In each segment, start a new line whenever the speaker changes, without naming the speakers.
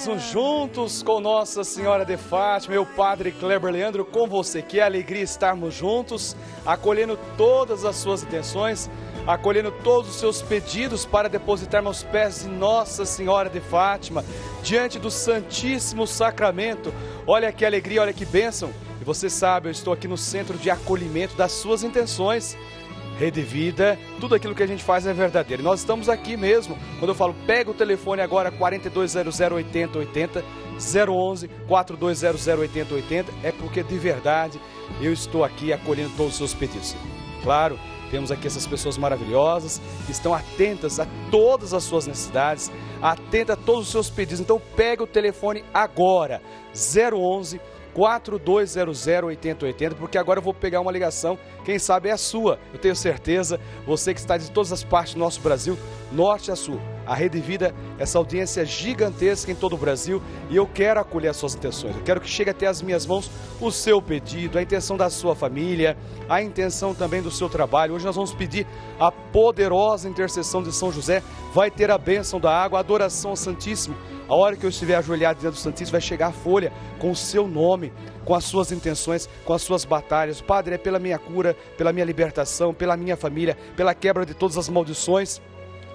mais um Juntos com Nossa Senhora de Fátima, meu Padre Kleber Leandro, com você. Que alegria estarmos juntos, acolhendo todas as suas intenções, acolhendo todos os seus pedidos para depositarmos aos pés de Nossa Senhora de Fátima, diante do Santíssimo Sacramento. Olha que alegria, olha que bênção. E você sabe, eu estou aqui no centro de acolhimento das suas intenções. Rede Vida, tudo aquilo que a gente faz é verdadeiro. E nós estamos aqui mesmo. Quando eu falo, pega o telefone agora 4200 8080 011 4200 8080, é porque de verdade eu estou aqui acolhendo todos os seus pedidos. Claro, temos aqui essas pessoas maravilhosas que estão atentas a todas as suas necessidades, atentas a todos os seus pedidos. Então pega o telefone agora, 011 4200 8080, porque agora eu vou pegar uma ligação, quem sabe é a sua. Eu tenho certeza, você que está de todas as partes do nosso Brasil, norte a sul. A Rede Vida, essa audiência gigantesca em todo o Brasil, e eu quero acolher as suas intenções. Eu quero que chegue até as minhas mãos o seu pedido, a intenção da sua família, a intenção também do seu trabalho. Hoje nós vamos pedir a poderosa intercessão de São José, vai ter a bênção da água, a adoração ao Santíssimo a hora que eu estiver ajoelhado diante do Santíssimo, vai chegar a folha com o seu nome, com as suas intenções, com as suas batalhas. Padre, é pela minha cura, pela minha libertação, pela minha família, pela quebra de todas as maldições.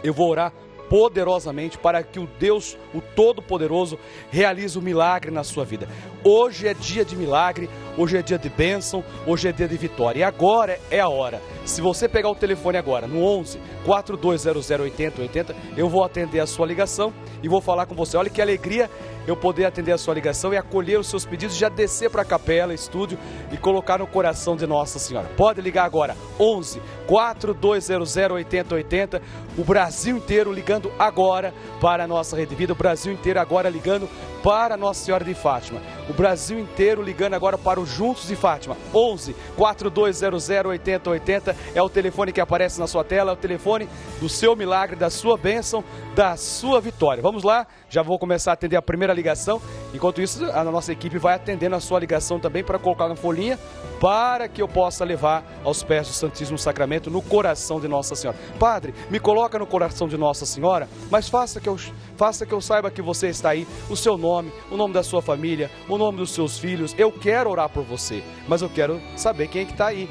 Eu vou orar poderosamente para que o Deus, o Todo-Poderoso, realize o um milagre na sua vida. Hoje é dia de milagre, hoje é dia de bênção, hoje é dia de vitória. E agora é a hora. Se você pegar o telefone agora, no 11 4200 8080, eu vou atender a sua ligação e vou falar com você. Olha que alegria eu poder atender a sua ligação e acolher os seus pedidos, já descer para a capela, estúdio e colocar no coração de Nossa Senhora. Pode ligar agora, 11 4200 8080, o Brasil inteiro ligando agora para a nossa Rede Vida, o Brasil inteiro agora ligando para Nossa Senhora de Fátima. O Brasil inteiro ligando agora para o Juntos de Fátima. 11 4200 8080 é o telefone que aparece na sua tela, é o telefone do seu milagre, da sua bênção, da sua vitória. Vamos lá, já vou começar a atender a primeira ligação. Enquanto isso, a nossa equipe vai atendendo a sua ligação também para colocar na folhinha para que eu possa levar aos pés do Santíssimo Sacramento no coração de Nossa Senhora. Padre, me coloca no coração de Nossa Senhora, mas faça que eu, faça que eu saiba que você está aí, o seu nome, o nome da sua família, o nome dos seus filhos. Eu quero orar por você, mas eu quero saber quem é que está aí.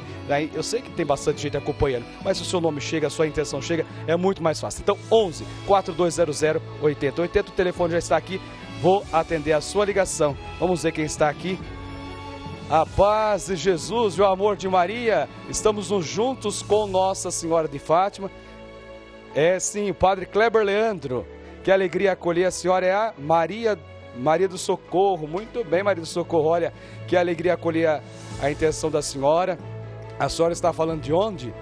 Eu sei que tem bastante gente acompanhando, mas se o seu nome chega, a sua intenção chega, é muito mais fácil. Então, 11 4200 8080, o telefone já está aqui. Vou atender a sua ligação. Vamos ver quem está aqui. A paz de Jesus e o amor de Maria, estamos juntos com Nossa Senhora de Fátima. É sim, o Padre Kleber Leandro. Que alegria acolher a senhora é a Maria, Maria do Socorro. Muito bem, Maria do Socorro. Olha, que alegria acolher a, a intenção da senhora. A senhora está falando de onde?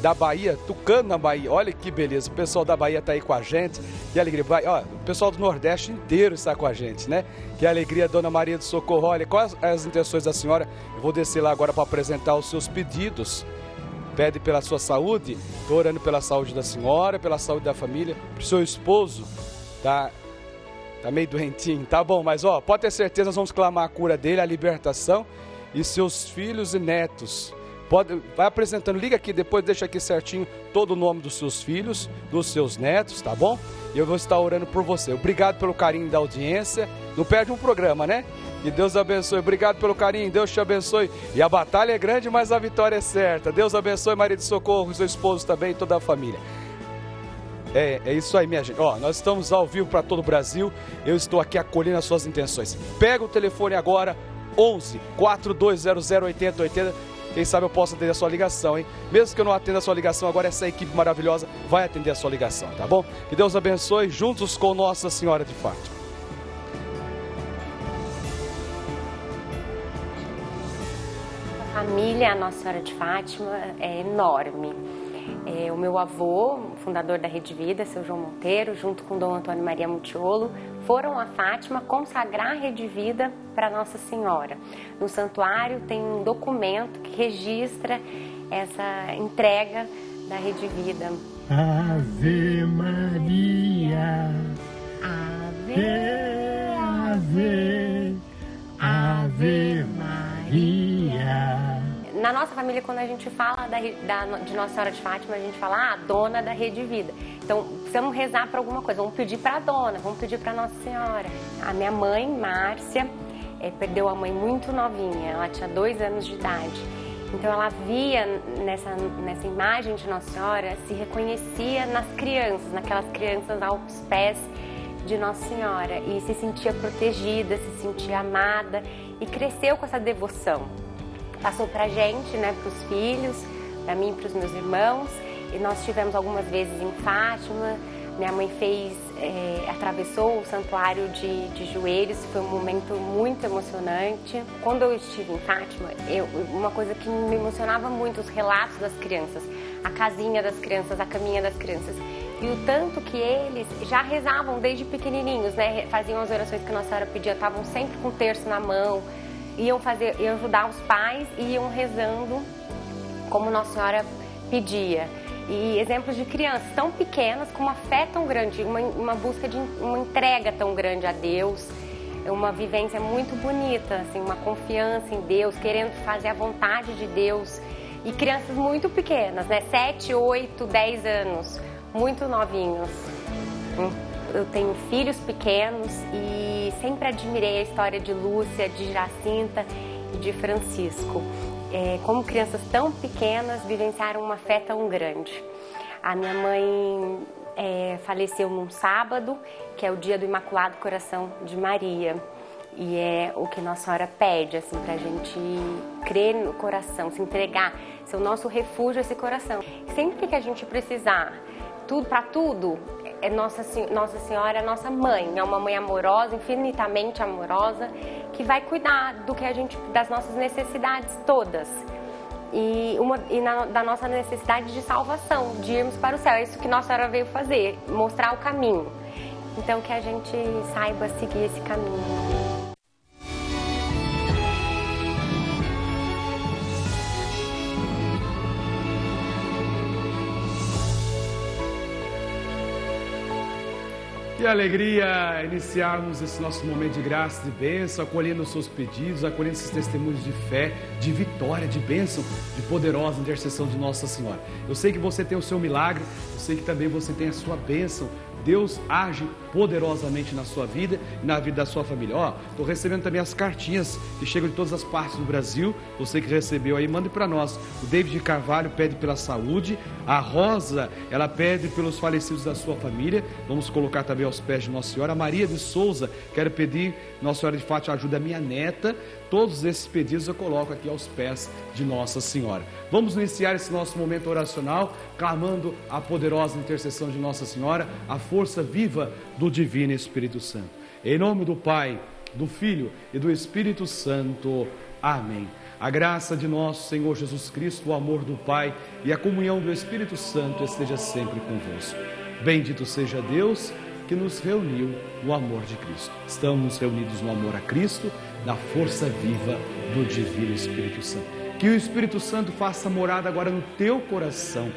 Da Bahia, Tucano na Bahia. Olha que beleza, o pessoal da Bahia está aí com a gente. Que alegria. Ó, o pessoal do Nordeste inteiro está com a gente, né? Que alegria, Dona Maria do Socorro. Olha, quais as intenções da senhora? Eu vou descer lá agora para apresentar os seus pedidos. Pede pela sua saúde, estou orando pela saúde da senhora, pela saúde da família, para o seu esposo, tá? Tá meio doentinho, tá bom, mas ó, pode ter certeza, nós vamos clamar a cura dele, a libertação e seus filhos e netos Pode, vai apresentando, liga aqui, depois deixa aqui certinho todo o nome dos seus filhos, dos seus netos, tá bom? E eu vou estar orando por você. Obrigado pelo carinho da audiência. Não perde um programa, né? Que Deus abençoe. Obrigado pelo carinho. Deus te abençoe. E a batalha é grande, mas a vitória é certa. Deus abençoe, marido de socorro, seu esposo também e toda a família. É, é isso aí, minha gente. Ó, nós estamos ao vivo para todo o Brasil. Eu estou aqui acolhendo as suas intenções. Pega o telefone agora, 11 4200 8080 quem sabe eu posso atender a sua ligação, hein? Mesmo que eu não atenda a sua ligação, agora essa equipe maravilhosa vai atender a sua ligação, tá bom? Que Deus abençoe, juntos com Nossa Senhora de Fátima.
A família Nossa Senhora de Fátima é enorme. É, o meu avô, fundador da Rede Vida, seu João Monteiro, junto com Dom Antônio Maria Mutiolo, foram a Fátima consagrar a Rede Vida para Nossa Senhora. No santuário tem um documento que registra essa entrega da Rede Vida.
Ave Maria, Ave, Ave, Ave Maria.
Na nossa família, quando a gente fala da, da, de Nossa Senhora de Fátima, a gente fala, ah, dona da Rede Vida. Então, precisamos rezar para alguma coisa, vamos pedir para a dona, vamos pedir para Nossa Senhora. A minha mãe, Márcia, é, perdeu a mãe muito novinha, ela tinha dois anos de idade. Então ela via nessa, nessa imagem de Nossa Senhora, se reconhecia nas crianças, naquelas crianças aos pés de Nossa Senhora e se sentia protegida, se sentia amada e cresceu com essa devoção. Passou para a gente, né, para os filhos, para mim e para os meus irmãos e nós tivemos algumas vezes em Fátima. Minha mãe fez, é, atravessou o santuário de, de joelhos, foi um momento muito emocionante. Quando eu estive em Fátima, eu, uma coisa que me emocionava muito, os relatos das crianças, a casinha das crianças, a caminha das crianças. E o tanto que eles já rezavam desde pequenininhos, né? Faziam as orações que Nossa Senhora pedia, estavam sempre com o terço na mão, iam fazer, iam ajudar os pais e iam rezando como Nossa Senhora pedia e exemplos de crianças tão pequenas com uma fé tão grande, uma, uma busca de uma entrega tão grande a Deus, uma vivência muito bonita, assim, uma confiança em Deus, querendo fazer a vontade de Deus. E crianças muito pequenas, né? 7, 8, 10 anos, muito novinhos. Eu tenho filhos pequenos e sempre admirei a história de Lúcia, de Jacinta e de Francisco é, como crianças tão pequenas, vivenciaram uma fé tão grande. A minha mãe é, faleceu num sábado, que é o dia do Imaculado Coração de Maria. E é o que Nossa Senhora pede, assim, pra gente crer no coração, se entregar, ser o nosso refúgio esse coração. Sempre que a gente precisar, tudo para tudo, é Nossa, Nossa Senhora é nossa mãe, é uma mãe amorosa, infinitamente amorosa, que vai cuidar do que a gente, das nossas necessidades todas. E, uma, e na, da nossa necessidade de salvação, de irmos para o céu. É isso que Nossa Senhora veio fazer, mostrar o caminho. Então que a gente saiba seguir esse caminho.
Que alegria iniciarmos esse nosso momento de graça, de bênção, acolhendo os seus pedidos, acolhendo esses testemunhos de fé, de vitória, de bênção, de poderosa intercessão de Nossa Senhora. Eu sei que você tem o seu milagre, eu sei que também você tem a sua bênção Deus age poderosamente na sua vida e na vida da sua família. Ó, estou recebendo também as cartinhas que chegam de todas as partes do Brasil. Você que recebeu aí, mande para nós. O David Carvalho pede pela saúde. A Rosa, ela pede pelos falecidos da sua família. Vamos colocar também aos pés de Nossa Senhora. A Maria de Souza, quero pedir, Nossa Senhora de Fátima, ajuda a minha neta. Todos esses pedidos eu coloco aqui aos pés de Nossa Senhora. Vamos iniciar esse nosso momento oracional, clamando a poderosa intercessão de Nossa Senhora, a força viva do Divino Espírito Santo. Em nome do Pai, do Filho e do Espírito Santo. Amém. A graça de nosso Senhor Jesus Cristo, o amor do Pai e a comunhão do Espírito Santo esteja sempre convosco. Bendito seja Deus que nos reuniu no amor de Cristo. Estamos reunidos no amor a Cristo, na força viva do Divino Espírito Santo. Que o Espírito Santo faça morada agora no teu coração.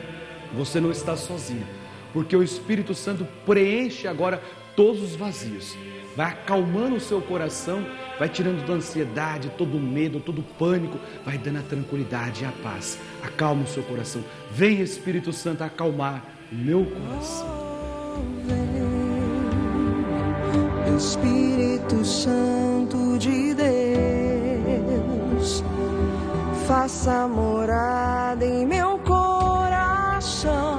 Você não está sozinho, porque o Espírito Santo preenche agora todos os vazios. Vai acalmando o seu coração, vai tirando da ansiedade, todo o medo, todo o pânico, vai dando a tranquilidade e a paz. Acalma o seu coração. Vem, Espírito Santo, acalmar o meu coração.
Espírito Santo de Deus, faça morada em meu coração.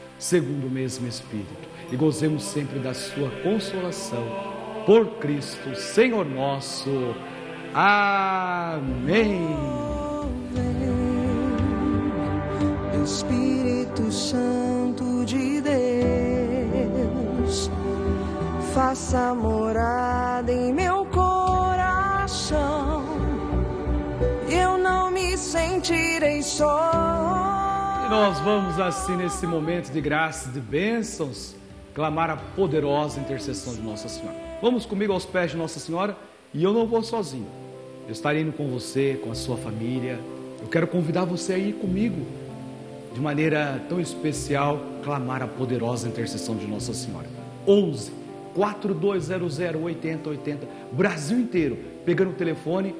segundo o mesmo Espírito, e gozemos sempre da sua consolação. Por Cristo, Senhor nosso. Amém.
Espírito Santo de Deus faça morada em meu coração. Eu sentirei só.
Nós vamos assim nesse momento de graças, de bênçãos, clamar a poderosa intercessão de Nossa Senhora. Vamos comigo aos pés de Nossa Senhora e eu não vou sozinho. Eu estarei indo com você, com a sua família. Eu quero convidar você a ir comigo de maneira tão especial, clamar a poderosa intercessão de Nossa Senhora. 11 4200 8080, Brasil inteiro, pegando o telefone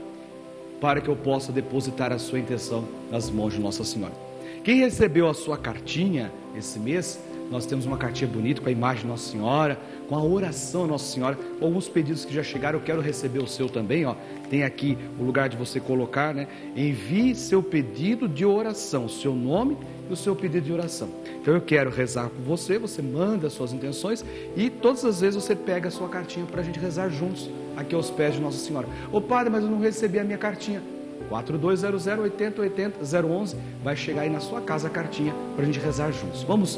para que eu possa depositar a sua intenção nas mãos de Nossa Senhora. Quem recebeu a sua cartinha esse mês, nós temos uma cartinha bonita com a imagem de Nossa Senhora, com a oração Nossa Senhora, alguns pedidos que já chegaram, eu quero receber o seu também, ó. Tem aqui o lugar de você colocar, né? Envie seu pedido de oração, seu nome e o seu pedido de oração. Então eu quero rezar com você, você manda as suas intenções e todas as vezes você pega a sua cartinha para a gente rezar juntos aqui aos pés de Nossa Senhora. Ô padre, mas eu não recebi a minha cartinha. 4200 8080 011 vai chegar aí na sua casa a cartinha para a gente rezar juntos. Vamos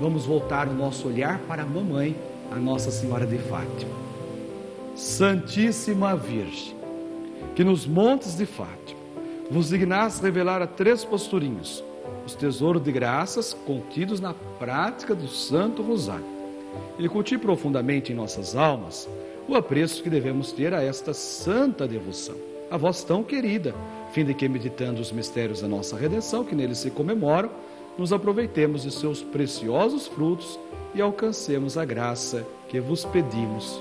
vamos voltar o nosso olhar para a mamãe, a Nossa Senhora de Fátima. Santíssima Virgem, que nos montes de Fátima vos dignaste revelar a três posturinhos os tesouros de graças contidos na prática do Santo Rosário. E cultive profundamente em nossas almas o apreço que devemos ter a esta santa devoção, a vós tão querida, fim de que, meditando os mistérios da nossa redenção, que neles se comemoram, nos aproveitemos de seus preciosos frutos e alcancemos a graça que vos pedimos,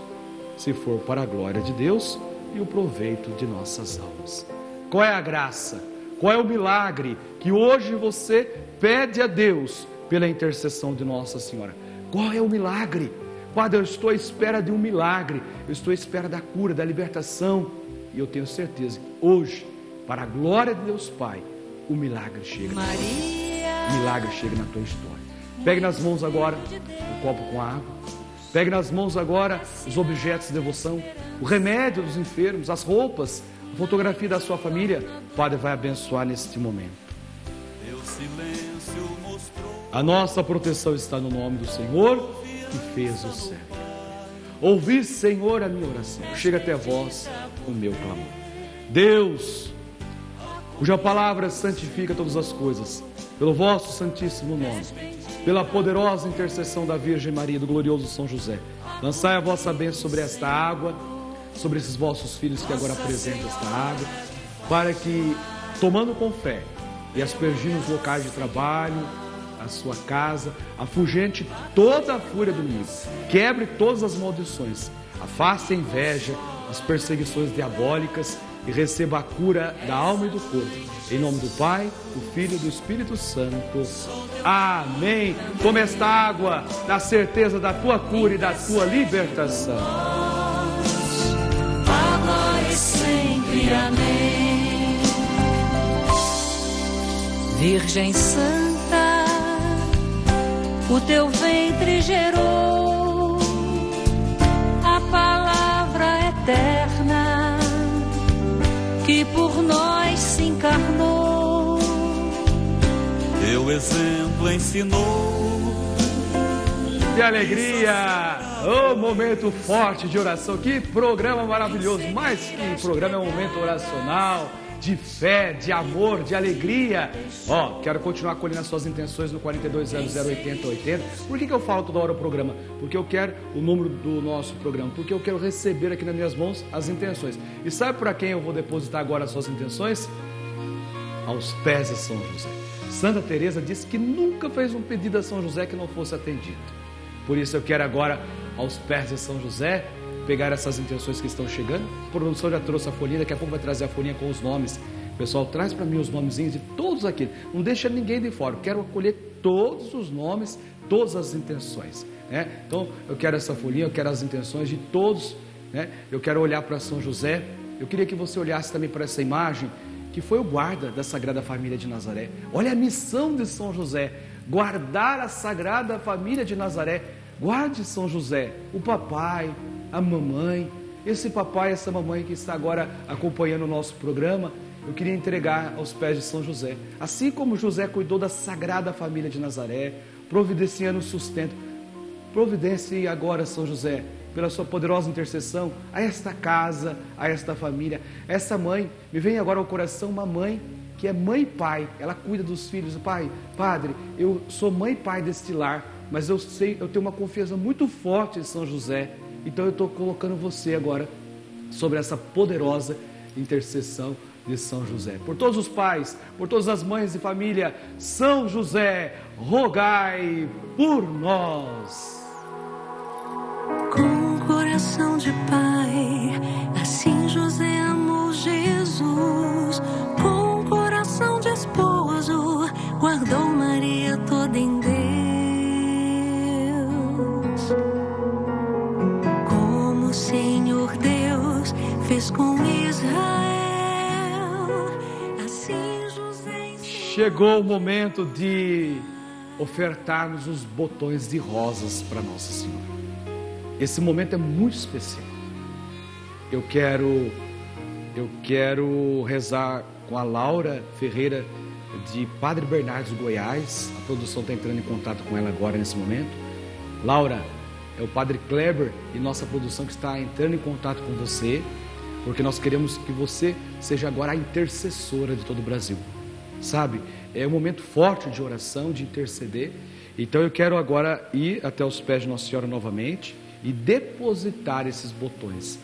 se for para a glória de Deus e o proveito de nossas almas. Qual é a graça? Qual é o milagre que hoje você pede a Deus pela intercessão de Nossa Senhora? Qual é o milagre? Padre, eu estou à espera de um milagre, eu estou à espera da cura, da libertação, e eu tenho certeza que hoje, para a glória de Deus Pai, o milagre chega. Maria. O milagre chega na tua história. Pegue nas mãos agora o copo com água. Pegue nas mãos agora os objetos de devoção, o remédio dos enfermos, as roupas, a fotografia da sua família. O Padre vai abençoar neste momento. A nossa proteção está no nome do Senhor que fez o céu. Ouvi, Senhor, a minha oração. Chega até vós o meu clamor. Deus, cuja palavra santifica todas as coisas, pelo vosso santíssimo nome, pela poderosa intercessão da Virgem Maria do glorioso São José, lançai a vossa bênção sobre esta água, sobre esses vossos filhos que agora apresentam esta água, para que, tomando com fé e aspergindo os locais de trabalho, a sua casa, afugente toda a fúria do inimigo, quebre todas as maldições, afaste a inveja, as perseguições diabólicas e receba a cura da alma e do corpo. Em nome do Pai, do Filho e do Espírito Santo. Amém. Toma esta água na certeza da tua cura e da tua libertação.
Amém. Virgem Santa, o teu ventre gerou a palavra eterna que por nós se encarnou.
Teu exemplo ensinou.
Que alegria! Oh, momento forte de oração. Que programa maravilhoso! Mais que programa, é um momento oracional de fé, de amor, de alegria. Ó, quero continuar colhendo as suas intenções no 42008080. Por que, que eu falo toda hora o programa? Porque eu quero o número do nosso programa, porque eu quero receber aqui nas minhas mãos as intenções. E sabe para quem eu vou depositar agora as suas intenções? Aos pés de São José. Santa Teresa disse que nunca fez um pedido a São José que não fosse atendido. Por isso eu quero agora aos pés de São José pegar essas intenções que estão chegando. A produção já trouxe a folhinha, daqui a pouco vai trazer a folhinha com os nomes. Pessoal, traz para mim os nomezinhos de todos aqui. Não deixa ninguém de fora. Quero acolher todos os nomes, todas as intenções. Né? Então, eu quero essa folhinha, eu quero as intenções de todos. Né? Eu quero olhar para São José. Eu queria que você olhasse também para essa imagem, que foi o guarda da Sagrada Família de Nazaré. Olha a missão de São José: guardar a Sagrada Família de Nazaré. Guarde São José, o papai, a mamãe, esse papai, essa mamãe que está agora acompanhando o nosso programa, eu queria entregar aos pés de São José. Assim como José cuidou da sagrada família de Nazaré, providenciando o sustento, providencie agora, São José, pela sua poderosa intercessão a esta casa, a esta família, essa mãe. Me vem agora ao coração uma mãe que é mãe e pai, ela cuida dos filhos. Pai, padre, eu sou mãe e pai deste lar, mas eu sei, eu tenho uma confiança muito forte em São José. Então eu estou colocando você agora sobre essa poderosa intercessão de São José. Por todos os pais, por todas as mães e família, São José, rogai por nós.
Com o coração de pai, assim José com Israel.
Chegou o momento de ofertarmos os botões de rosas para Nossa Senhora. Esse momento é muito especial. Eu quero eu quero rezar com a Laura Ferreira de Padre Bernardes Goiás. A produção está entrando em contato com ela agora nesse momento. Laura, é o Padre Kleber e nossa produção que está entrando em contato com você, porque nós queremos que você seja agora a intercessora de todo o Brasil sabe? É um momento forte de oração, de interceder. Então eu quero agora ir até os pés de Nossa Senhora novamente e depositar esses botões.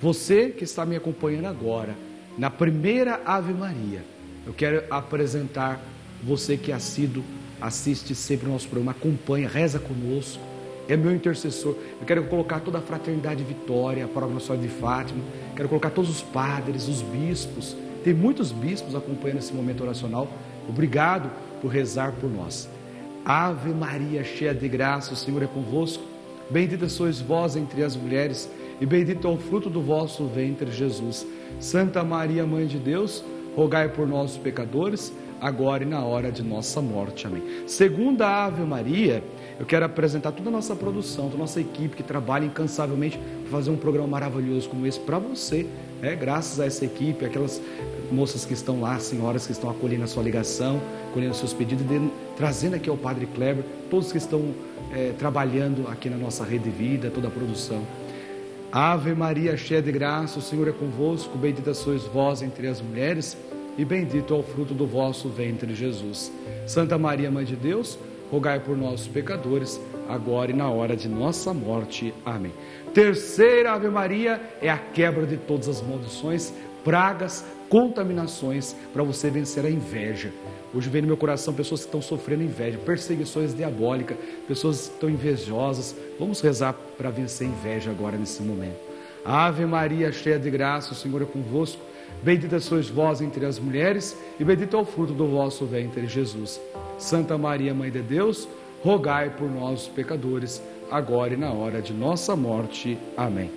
Você que está me acompanhando agora, na primeira Ave Maria, eu quero apresentar você que assíduo, assiste sempre o nosso programa, acompanha, reza conosco, é meu intercessor. Eu quero colocar toda a fraternidade Vitória, a paróquia Nossa Senhora de Fátima, quero colocar todos os padres, os bispos, tem muitos bispos acompanhando esse momento oracional. Obrigado por rezar por nós. Ave Maria, cheia de graça, o Senhor é convosco. Bendita sois vós entre as mulheres, e bendito é o fruto do vosso ventre, Jesus. Santa Maria, Mãe de Deus, rogai por nós, pecadores, agora e na hora de nossa morte. Amém. Segunda Ave Maria, eu quero apresentar toda a nossa produção, toda a nossa equipe que trabalha incansavelmente para fazer um programa maravilhoso como esse para você. É, graças a essa equipe, aquelas moças que estão lá, senhoras que estão acolhendo a sua ligação, acolhendo seus pedidos, de, trazendo aqui ao Padre Kleber, todos que estão é, trabalhando aqui na nossa rede de vida, toda a produção. Ave Maria, cheia de graça, o Senhor é convosco, bendita sois vós entre as mulheres, e bendito é o fruto do vosso ventre, Jesus. Santa Maria, Mãe de Deus, rogai por nós, pecadores, agora e na hora de nossa morte. Amém. Terceira Ave Maria é a quebra de todas as maldições, pragas, contaminações para você vencer a inveja. Hoje vem no meu coração pessoas que estão sofrendo inveja, perseguições diabólicas, pessoas que estão invejosas. Vamos rezar para vencer a inveja agora nesse momento. Ave Maria, cheia de graça, o Senhor é convosco. Bendita sois vós entre as mulheres, e bendito é o fruto do vosso ventre, Jesus. Santa Maria, Mãe de Deus, rogai por nós, pecadores, agora e na hora de nossa morte. Amém.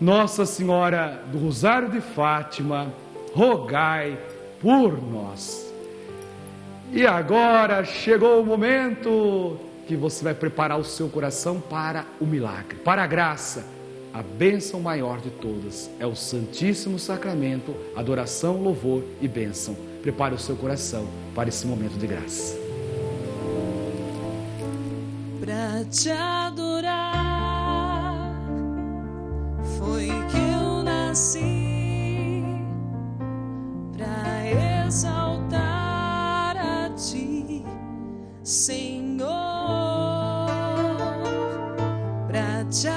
Nossa Senhora do Rosário de Fátima, rogai por nós. E agora chegou o momento que você vai preparar o seu coração para o milagre, para a graça. A bênção maior de todas é o Santíssimo Sacramento, adoração, louvor e bênção. Prepare o seu coração para esse momento de graça.
Para te adorar foi que eu nasci exaltar a ti, Senhor, para te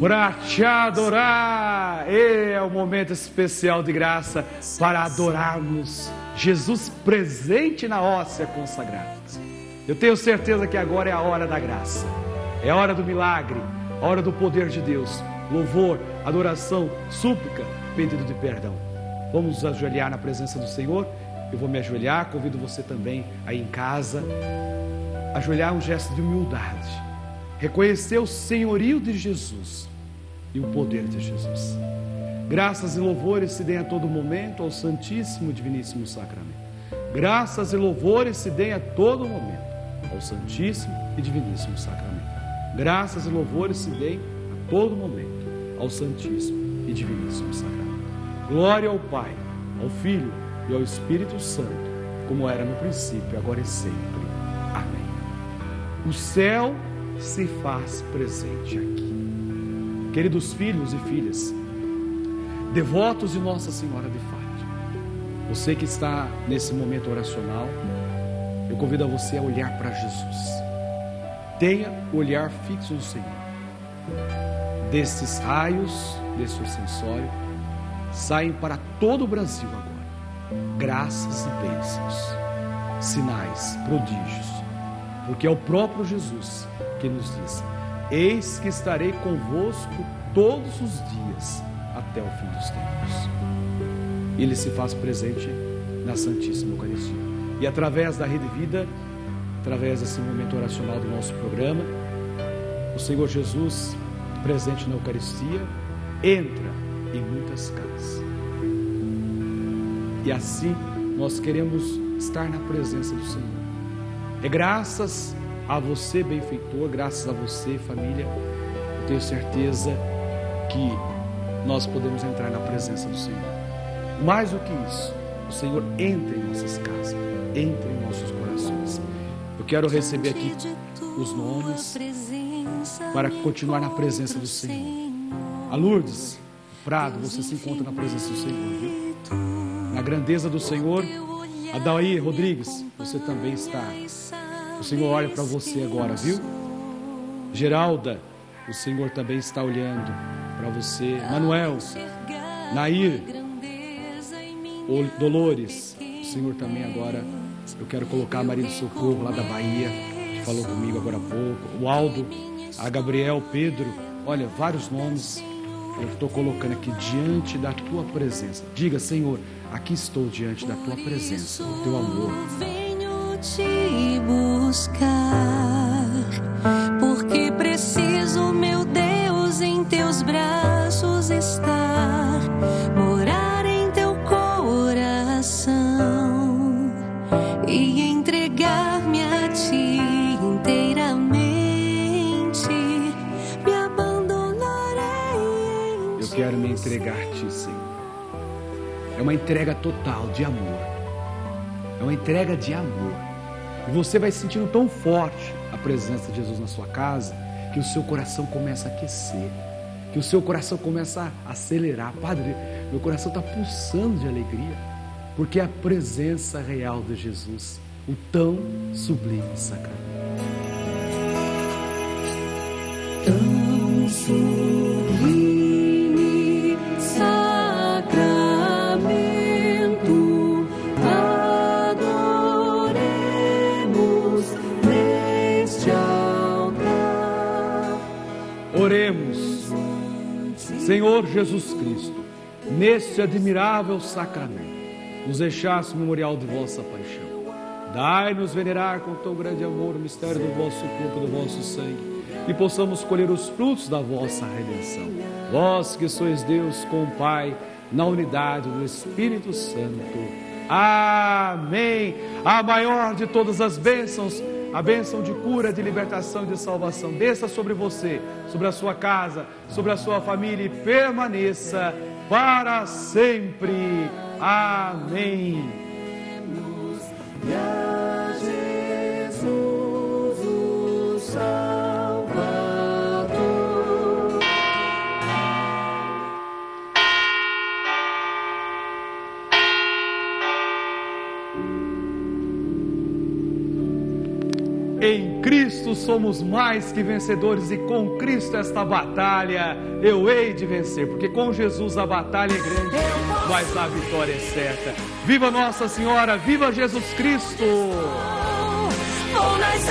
Para
te adorar, é o momento especial de graça para adorarmos Jesus presente na óssea consagrada. Eu tenho certeza que agora é a hora da graça, é a hora do milagre, a hora do poder de Deus. Louvor, adoração, súplica, pedido de perdão. Vamos nos ajoelhar na presença do Senhor. Eu vou me ajoelhar, convido você também aí em casa. Ajoelhar é um gesto de humildade. Reconhecer o senhorio de Jesus e o poder de Jesus. Graças e louvores se deem a todo momento ao Santíssimo Diviníssimo Sacramento. Graças e louvores se deem a todo momento ao Santíssimo e Diviníssimo Sacramento. Graças e louvores se deem a todo momento ao Santíssimo e Diviníssimo Sacramento. Glória ao Pai, ao Filho e ao Espírito Santo, como era no princípio, agora e sempre. Amém. O céu se faz presente aqui. Queridos filhos e filhas, devotos de Nossa Senhora de Fátima, você que está nesse momento oracional, eu convido a você a olhar para Jesus. Tenha o olhar fixo no Senhor. Desses raios, desse sensório, saem para todo o Brasil agora graças e bênçãos, sinais, prodígios, porque é o próprio Jesus que nos diz: Eis que estarei convosco todos os dias até o fim dos tempos. Ele se faz presente na Santíssima Eucaristia. E através da Rede Vida, através desse momento oracional do nosso programa, o Senhor Jesus, presente na Eucaristia, entra em muitas casas. E assim nós queremos estar na presença do Senhor. É graças a você, benfeitor, graças a você, família, eu tenho certeza que nós podemos entrar na presença do Senhor. Mais do que isso, o Senhor entra em nossas casas, entra em nossos corações. Eu quero receber aqui os nomes para continuar na presença do Senhor. A Lourdes Prado, você se encontra na presença do Senhor, viu? Na grandeza do Senhor, Adaí Rodrigues, você também está. O Senhor olha para você agora, viu? Geralda, o Senhor também está olhando para você. Manuel, Nair, Dolores, o Senhor também agora. Eu quero colocar a Maria do Socorro lá da Bahia, que falou comigo agora há pouco. O Aldo, a Gabriel, Pedro. Olha, vários nomes eu estou colocando aqui diante da tua presença. Diga, Senhor, aqui estou diante da tua presença, do teu amor.
Venho te buscar, porque
uma entrega total de amor. É uma entrega de amor. E você vai sentindo tão forte a presença de Jesus na sua casa que o seu coração começa a aquecer, que o seu coração começa a acelerar. Padre, meu coração está pulsando de alegria, porque é a presença real de Jesus, o tão sublime sacramento.
Tão sublime
Senhor Jesus Cristo, neste admirável sacramento, nos deixasse memorial de vossa paixão. Dai-nos venerar com tão grande amor o mistério do vosso corpo e do vosso sangue, e possamos colher os frutos da vossa redenção. Vós que sois Deus com o Pai, na unidade do Espírito Santo. Amém. A maior de todas as bênçãos, a bênção de cura, de libertação e de salvação, desça sobre você, sobre a sua casa, sobre a sua família e permaneça para sempre. Amém. Somos mais que vencedores e com Cristo esta batalha eu hei de vencer, porque com Jesus a batalha é grande, mas a vitória é certa. Viva Nossa Senhora, viva Jesus Cristo!
Vou nas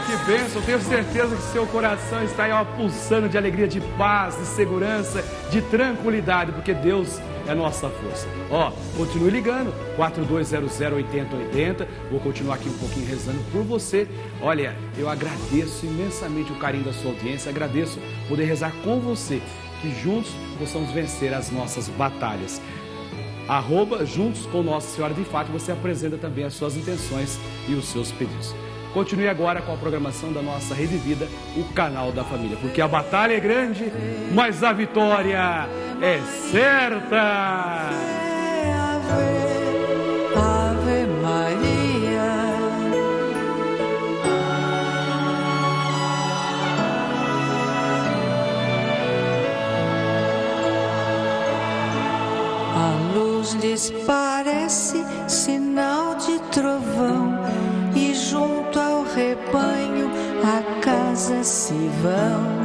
que
bênção. Tenho certeza que seu coração está aí, ó, pulsando de alegria, de paz, de segurança, de tranquilidade, porque Deus é nossa força. Ó, continue ligando, 4200-8080. Vou continuar aqui um pouquinho rezando por você. Olha, eu agradeço imensamente o carinho da sua audiência, agradeço poder rezar com você, que juntos possamos vencer as nossas batalhas. Arroba, juntos com Nossa Senhora de Fato, você apresenta também as suas intenções e os seus pedidos. Continue agora com a programação da nossa Rede Vida, o canal da família, porque a batalha é grande, mas a vitória é certa.
Ave, Ave Maria. A luz lhes parece sinal de trovão, rebanho a casa se vão.